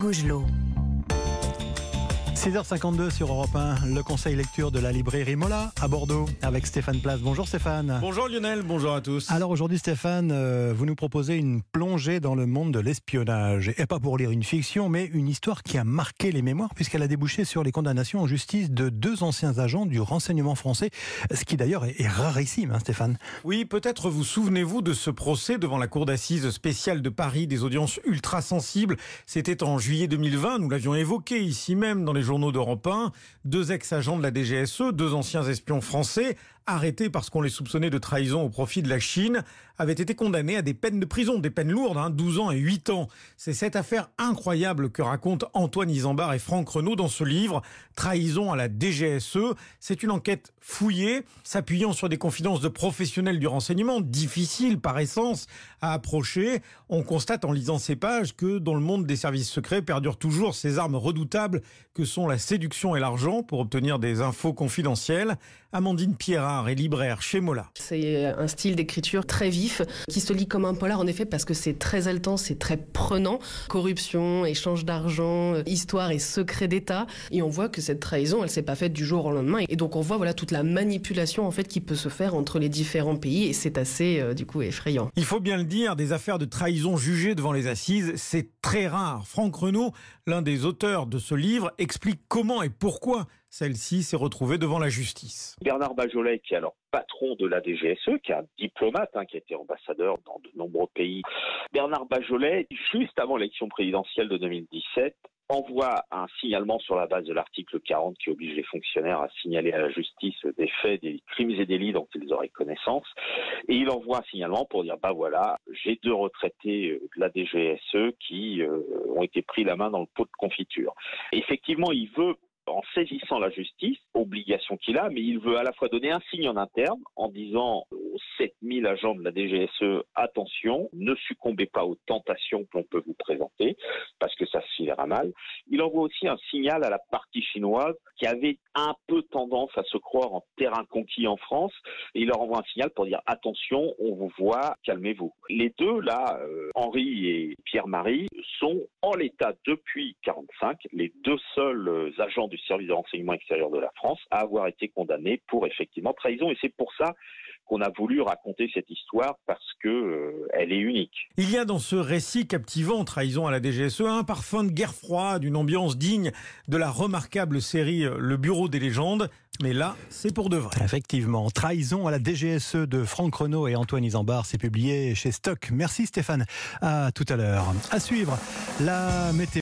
Gougelot. 6h52 sur Europe 1, le conseil lecture de la librairie Mola à Bordeaux avec Stéphane Place. Bonjour Stéphane. Bonjour Lionel, bonjour à tous. Alors aujourd'hui Stéphane, euh, vous nous proposez une plongée dans le monde de l'espionnage. Et pas pour lire une fiction, mais une histoire qui a marqué les mémoires puisqu'elle a débouché sur les condamnations en justice de deux anciens agents du renseignement français, ce qui d'ailleurs est, est rarissime, hein, Stéphane. Oui, peut-être vous souvenez-vous de ce procès devant la cour d'assises spéciale de Paris, des audiences ultra sensibles. C'était en juillet 2020, nous l'avions évoqué ici même dans les journaux d'Europe 1, deux ex-agents de la DGSE, deux anciens espions français, arrêtés parce qu'on les soupçonnait de trahison au profit de la Chine, avaient été condamnés à des peines de prison, des peines lourdes, hein, 12 ans et 8 ans. C'est cette affaire incroyable que racontent Antoine Isambard et Franck Renaud dans ce livre, Trahison à la DGSE. C'est une enquête fouillée, s'appuyant sur des confidences de professionnels du renseignement, difficiles par essence à approcher. On constate en lisant ces pages que dans le monde des services secrets perdurent toujours ces armes redoutables que sont la séduction et l'argent pour obtenir des infos confidentielles. Amandine Est libraire chez Mola. C'est un style d'écriture très vif qui se lit comme un polar en effet parce que c'est très haletant, c'est très prenant. Corruption, échange d'argent, euh, histoire et secret d'État. Et on voit que cette trahison, elle s'est pas faite du jour au lendemain. Et donc on voit voilà toute la manipulation en fait qui peut se faire entre les différents pays et c'est assez euh, du coup effrayant. Il faut bien le dire, des affaires de trahison jugées devant les assises, c'est très rare. Franck Renaud, l'un des auteurs de ce livre, explique comment et pourquoi celle-ci s'est retrouvée devant la justice. Bernard Bajolet, qui est alors patron de la DGSE, qui est un diplomate, hein, qui a été ambassadeur dans de nombreux pays. Bernard Bajolet, juste avant l'élection présidentielle de 2017, envoie un signalement sur la base de l'article 40 qui oblige les fonctionnaires à signaler à la justice des faits, des crimes et délits dont ils auraient connaissance. Et il envoie un signalement pour dire, bah voilà, j'ai deux retraités de la DGSE qui euh, ont été pris la main dans le pot de confiture. Effectivement, il veut en saisissant la justice, obligation qu'il a, mais il veut à la fois donner un signe en interne en disant 7000 agents de la DGSE, attention, ne succombez pas aux tentations qu'on peut vous présenter, parce que ça se finira mal. Il envoie aussi un signal à la partie chinoise qui avait un peu tendance à se croire en terrain conquis en France, et il leur envoie un signal pour dire attention, on vous voit, calmez-vous. Les deux, là, euh, Henri et Pierre-Marie, sont en l'état depuis 45 les deux seuls euh, agents du service de renseignement extérieur de la France à avoir été condamnés pour effectivement trahison. Et c'est pour ça qu'on a voulu raconter cette histoire parce que euh, elle est unique. Il y a dans ce récit captivant, Trahison à la DGSE, un parfum de guerre froide, une ambiance digne de la remarquable série euh, Le Bureau des légendes. Mais là, c'est pour de vrai. Effectivement, Trahison à la DGSE de Franck Renaud et Antoine Isambard, c'est publié chez Stock. Merci Stéphane. À tout à l'heure. À suivre, la météo.